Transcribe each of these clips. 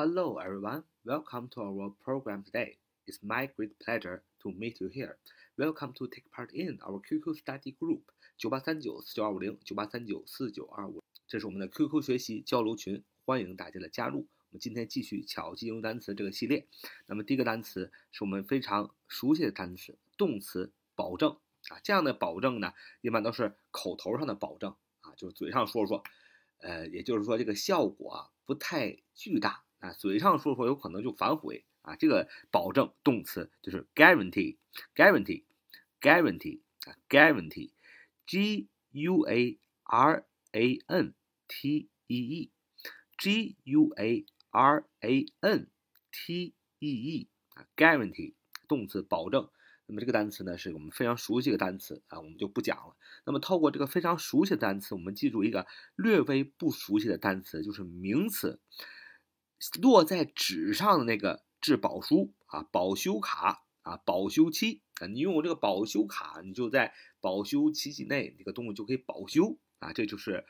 Hello, everyone. Welcome to our program today. It's my great pleasure to meet you here. Welcome to take part in our QQ study group 九八三九四九二五零九八三九四九二五，这是我们的 QQ 学习交流群，欢迎大家的加入。我们今天继续巧记英语单词这个系列。那么第一个单词是我们非常熟悉的单词，动词保证啊。这样的保证呢，一般都是口头上的保证啊，就是嘴上说说，呃，也就是说这个效果啊不太巨大啊，嘴上说说有可能就反悔啊。这个保证动词就是 guarantee，guarantee，guarantee 啊，guarantee，g u a r a n t e e，g u a R A N T E E 啊，guarantee 动词保证。那么这个单词呢，是我们非常熟悉的单词啊，我们就不讲了。那么透过这个非常熟悉的单词，我们记住一个略微不熟悉的单词，就是名词落在纸上的那个质保书啊，保修卡啊，保修期啊。你拥有这个保修卡，你就在保修期限内，这个东西就可以保修啊，这就是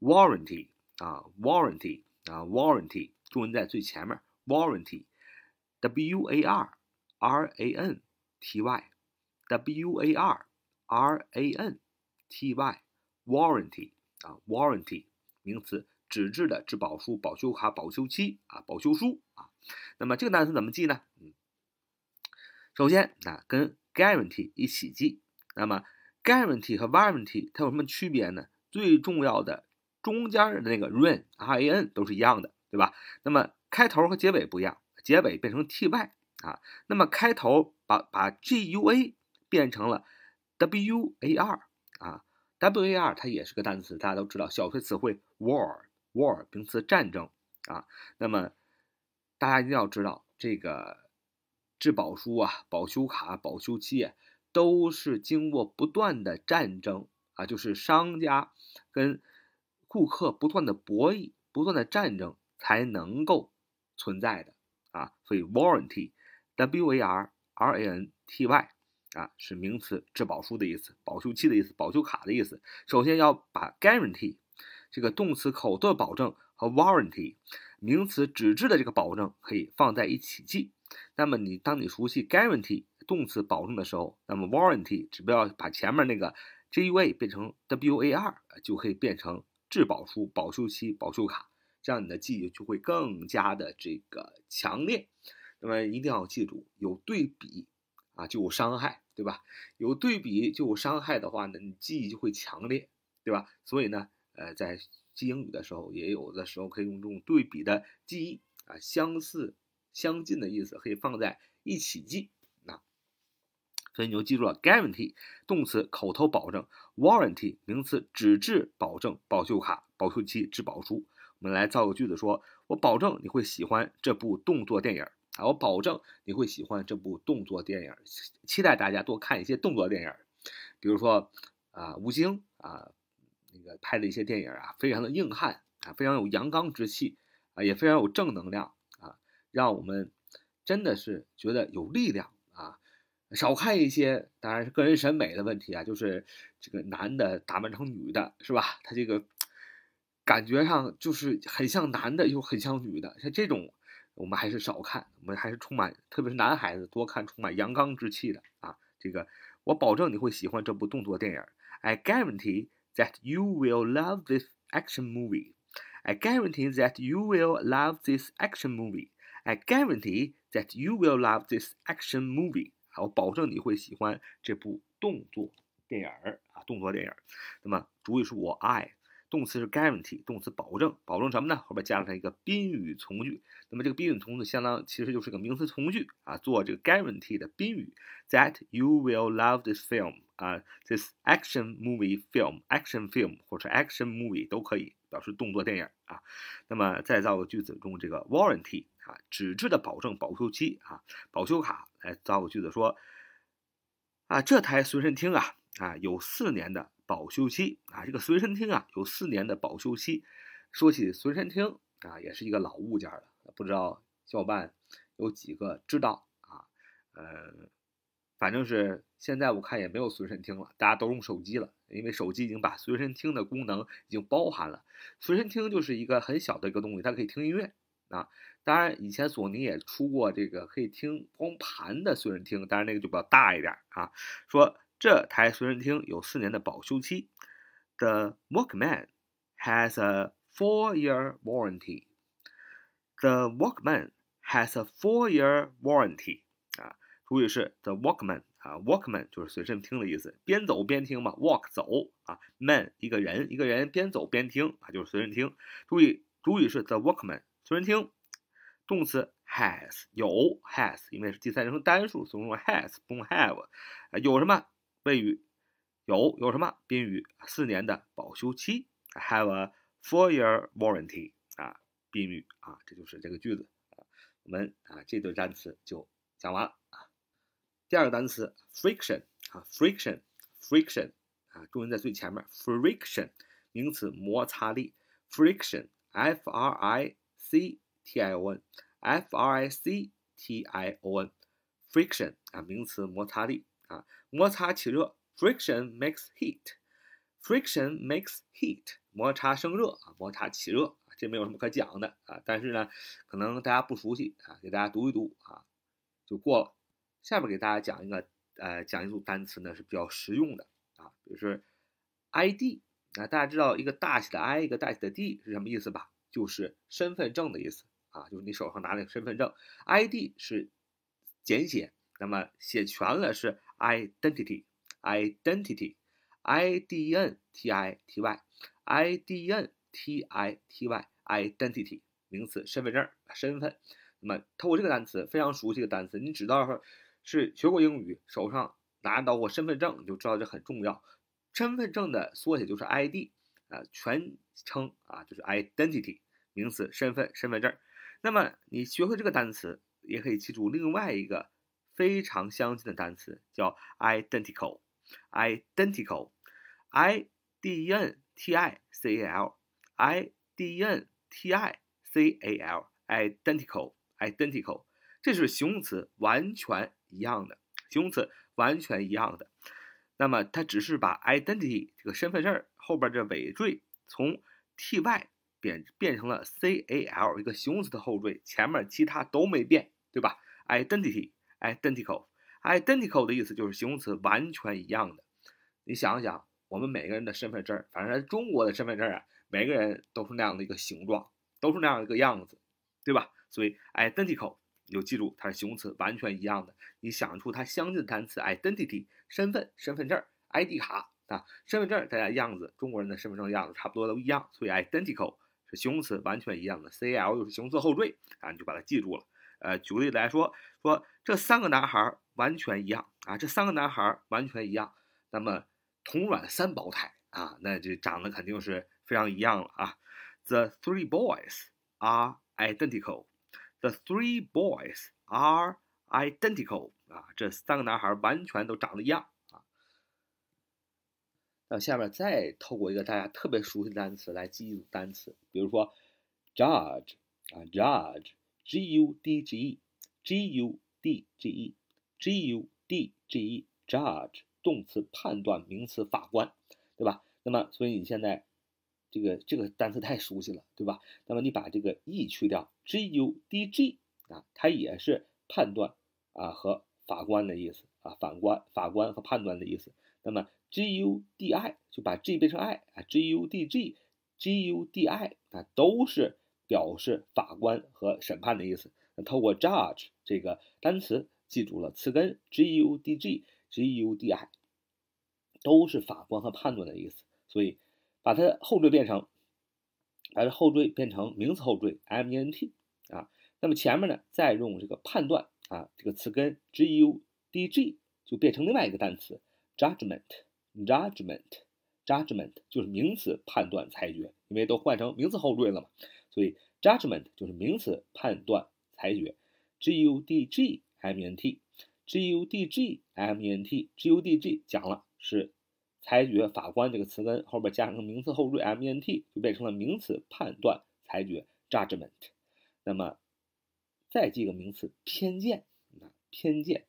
warranty 啊，warranty。啊，warranty 中文在最前面，warranty，w a r r a n t y，w a r r a n t y，warranty 啊，warranty 名词，纸质的质保书、保修卡、保修期啊、保修书啊。那么这个单词怎么记呢？首先啊，跟 guarantee 一起记。那么 guarantee 和 warranty 它有什么区别呢？最重要的。中间的那个 rain r a n 都是一样的，对吧？那么开头和结尾不一样，结尾变成 t y 啊。那么开头把把 g u a 变成了 w a r 啊，w a r 它也是个单词，大家都知道，小学词汇 war war 名词战争啊。那么大家一定要知道，这个质保书啊、保修卡、保修期都是经过不断的战争啊，就是商家跟顾客不断的博弈，不断的战争才能够存在的啊，所以 warranty，w a r r a n t y 啊是名词，质保书的意思，保修期的意思，保修卡的意思。首先要把 guarantee 这个动词口头保证和 warranty 名词纸质的这个保证可以放在一起记。那么你当你熟悉 guarantee 动词保证的时候，那么 warranty 只不要把前面那个 g u a 变成 w a r 就可以变成。质保书、保修期、保修卡，这样你的记忆就会更加的这个强烈。那么一定要记住，有对比啊就有伤害，对吧？有对比就有伤害的话呢，你记忆就会强烈，对吧？所以呢，呃，在记英语的时候，也有的时候可以用这种对比的记忆啊，相似、相近的意思可以放在一起记啊。所以你就记住了，guarantee 动词口头保证，warranty 名词纸质保证，保修卡、保修期、质保书。我们来造个句子，说我保证你会喜欢这部动作电影啊，我保证你会喜欢这部动作电影，期待大家多看一些动作电影，比如说啊，吴京啊，那个拍的一些电影啊，非常的硬汉啊，非常有阳刚之气啊，也非常有正能量啊，让我们真的是觉得有力量啊。少看一些，当然是个人审美的问题啊。就是这个男的打扮成女的，是吧？他这个感觉上就是很像男的，又很像女的。像这种，我们还是少看。我们还是充满，特别是男孩子多看充满阳刚之气的啊。这个我保证你会喜欢这部动作电影。I guarantee that you will love this action movie. I guarantee that you will love this action movie. I guarantee that you will love this action movie. 我保证你会喜欢这部动作电影儿啊，动作电影儿。那么主语是我爱， 动词是 guarantee，动词保证，保证什么呢？后边加上一个宾语从句。那么这个宾语从句相当其实就是个名词从句啊，做这个 guarantee 的宾语。That you will love this film 啊，this action movie film，action film 或者 action movie 都可以表示动作电影啊。那么再造个句子中这个 warranty。啊，纸质的保证保修期啊，保修卡来造个句子说，啊，这台随身听啊啊有四年的保修期啊，这个随身听啊有四年的保修期。说起随身听啊，也是一个老物件了，不知道小伙伴有几个知道啊？呃，反正是现在我看也没有随身听了，大家都用手机了，因为手机已经把随身听的功能已经包含了。随身听就是一个很小的一个东西，它可以听音乐。啊。当然，以前索尼也出过这个可以听光盘的随身听，当然那个就比较大一点啊。说这台随身听有四年的保修期。The Walkman has a four-year warranty. The Walkman has a four-year warranty. 啊，主语是 the Walkman 啊，Walkman 就是随身听的意思，边走边听嘛，walk 走啊，man 一个人，一个人边走边听啊，就是随身听。注意，主语是 the Walkman 随身听，动词 has 有 has，因为是第三人称单数，所以用 has 不用 have。啊，有什么谓语？有有什么宾语？四年的保修期，have a four-year warranty 啊，宾语啊，这就是这个句子。我们啊这对单词就讲完了啊。第二个单词 friction 啊，friction，friction 啊，重音在最前面，friction 名词摩擦力，friction，f r i c t i o n，f r i c t i o n，friction 啊，名词摩擦力啊，摩擦起热。Friction makes heat. Friction makes heat. 摩擦生热啊，摩擦起热，这没有什么可讲的啊。但是呢，可能大家不熟悉啊，给大家读一读啊，就过了。下面给大家讲一个呃，讲一组单词呢是比较实用的啊，比如说 ID 啊，大家知道一个大写的 I，一个大写的 D 是什么意思吧？就是身份证的意思啊，就是你手上拿那个身份证。ID 是简写，那么写全了是 identity。identity, i d n t i t y, i d n t i t y, identity 名词，身份证，身份。那么透过这个单词，非常熟悉的单词，你知道是学过英语，手上拿到过身份证，你就知道这很重要。身份证的缩写就是 ID 啊，全称啊就是 identity 名词，身份，身份证。那么你学会这个单词，也可以记住另外一个非常相近的单词，叫 identical，identical，i d e n t i c a l，i d e n t i c a l，identical，identical，这是形容词，完全一样的形容词，完全一样的。那么它只是把 identity 这个身份证后边这尾缀从 t y 变变成了 c a l 一个形容词的后缀，前面其他都没变，对吧？identity, identical。identical 的意思就是形容词完全一样的。你想想，我们每个人的身份证，反正中国的身份证啊，每个人都是那样的一个形状，都是那样一个样子，对吧？所以 identical 你就记住它是形容词完全一样的。你想出它相近的单词 identity 身份身份证 ID 卡啊，身份证大家样子，中国人的身份证样子差不多都一样，所以 identical 是形容词完全一样的。cl 又是形容词后缀啊，你就把它记住了。呃，举个例子来说，说这三个男孩完全一样啊，这三个男孩完全一样，那么同卵三胞胎啊，那这长得肯定是非常一样了啊。The three boys are identical. The three boys are identical. 啊，这三个男孩完全都长得一样啊。那下面再透过一个大家特别熟悉的单词来记一组单词，比如说 judge 啊，judge。G U D G E，G U D G E，G U D G E，judge 动词判断，名词法官，对吧？那么所以你现在这个这个单词太熟悉了，对吧？那么你把这个 E 去掉，G U D G 啊，它也是判断啊和法官的意思啊，法官法官和判断的意思。那么 G U D I 就把 G 变成 I 啊，G U D G，G U D I 啊都是。表示法官和审判的意思。那透过 judge 这个单词，记住了词根 g u d g g u d i，都是法官和判断的意思。所以把它的后缀变成，把它后缀变成名词后缀 m e n t 啊。那么前面呢，再用这个判断啊，这个词根 g u d g 就变成另外一个单词 judgment judgment judgment 就是名词判断裁决，因为都换成名词后缀了嘛。所以 judgment 就是名词判断裁决，G U D G M E N T，G U D G M E N T，G U D G 讲了是裁决法官这个词根后边加上个名词后缀 M E N T 就变成了名词判断裁决 judgment。那么再记个名词偏见啊偏见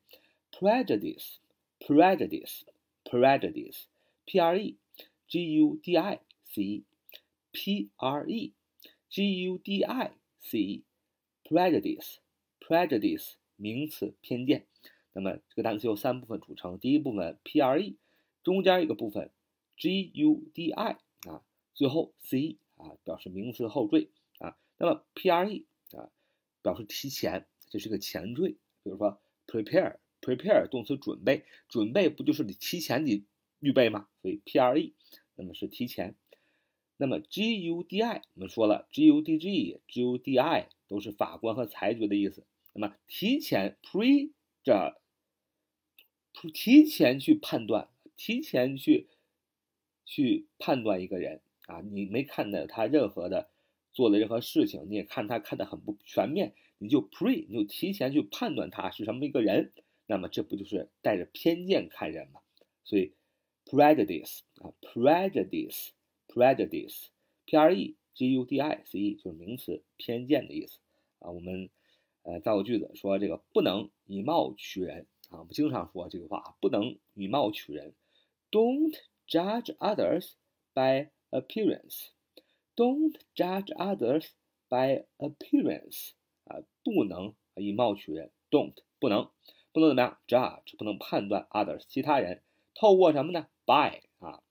prejudice，prejudice，prejudice，P R E G U D I C E，P R E。G U D I C E，prejudice，prejudice 名词偏见。那么这个单词由三部分组成，第一部分 pre，中间一个部分 gudi 啊，最后 ce 啊，表示名词后缀啊。那么 pre 啊，表示提前，这是个前缀。比如说 prepare，prepare 动词准备，准备不就是你提前你预备吗？所以 pre 那么是提前。那么 gudi 我们说了，gudg，gudi 都是法官和裁决的意思。那么提前 pre 这提前去判断，提前去去判断一个人啊，你没看到他任何的做的任何事情，你也看他看的很不全面，你就 pre 你就提前去判断他是什么一个人，那么这不就是带着偏见看人吗？所以 prejudice 啊，prejudice。Prejudice，p r e g u d i c e 就是名词，偏见的意思啊。我们呃造个句子说这个不能以貌取人啊。我们经常说这句话，不能以貌取人。Don't judge others by appearance. Don't judge others by appearance 啊，不能以貌取人。Don't 不能，不能怎么样？Judge 不能判断 others 其他人，透过什么呢？By 啊。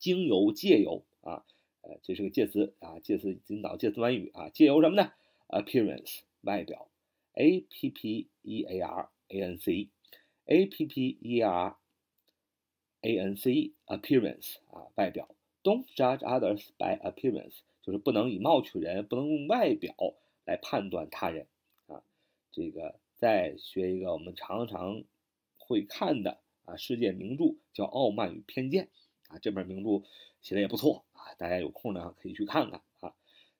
经由借由啊，呃，这是个介词啊，介词引导介词短语啊，借由什么呢？appearance 外表，a p p e a r a n c，a p p e r a n c appearance 啊，外表。Don't judge others by appearance，就是不能以貌取人，不能用外表来判断他人啊。这个再学一个我们常常会看的啊，世界名著叫《傲慢与偏见》。啊，这本名著写的也不错啊，大家有空呢可以去看看啊，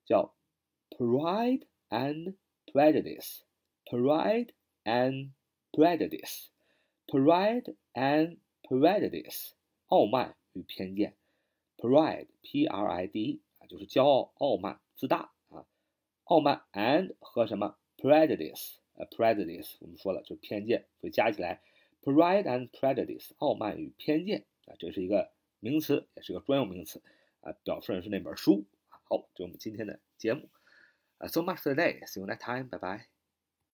叫《Pride and Prejudice》，《Pride and Prejudice》，《Pride and Prejudice》，傲慢与偏见。Pride，P-R-I-D 啊，就是骄傲、傲慢、自大啊。傲慢 and 和什么 prejudice，呃，prejudice 我们说了就是偏见，所以加起来 Pride and Prejudice，傲慢与偏见啊，这是一个。名词也是个专用名词啊，表示的是那本书。好，这是我们今天的节目。Uh, so much today. See you next time. Bye bye.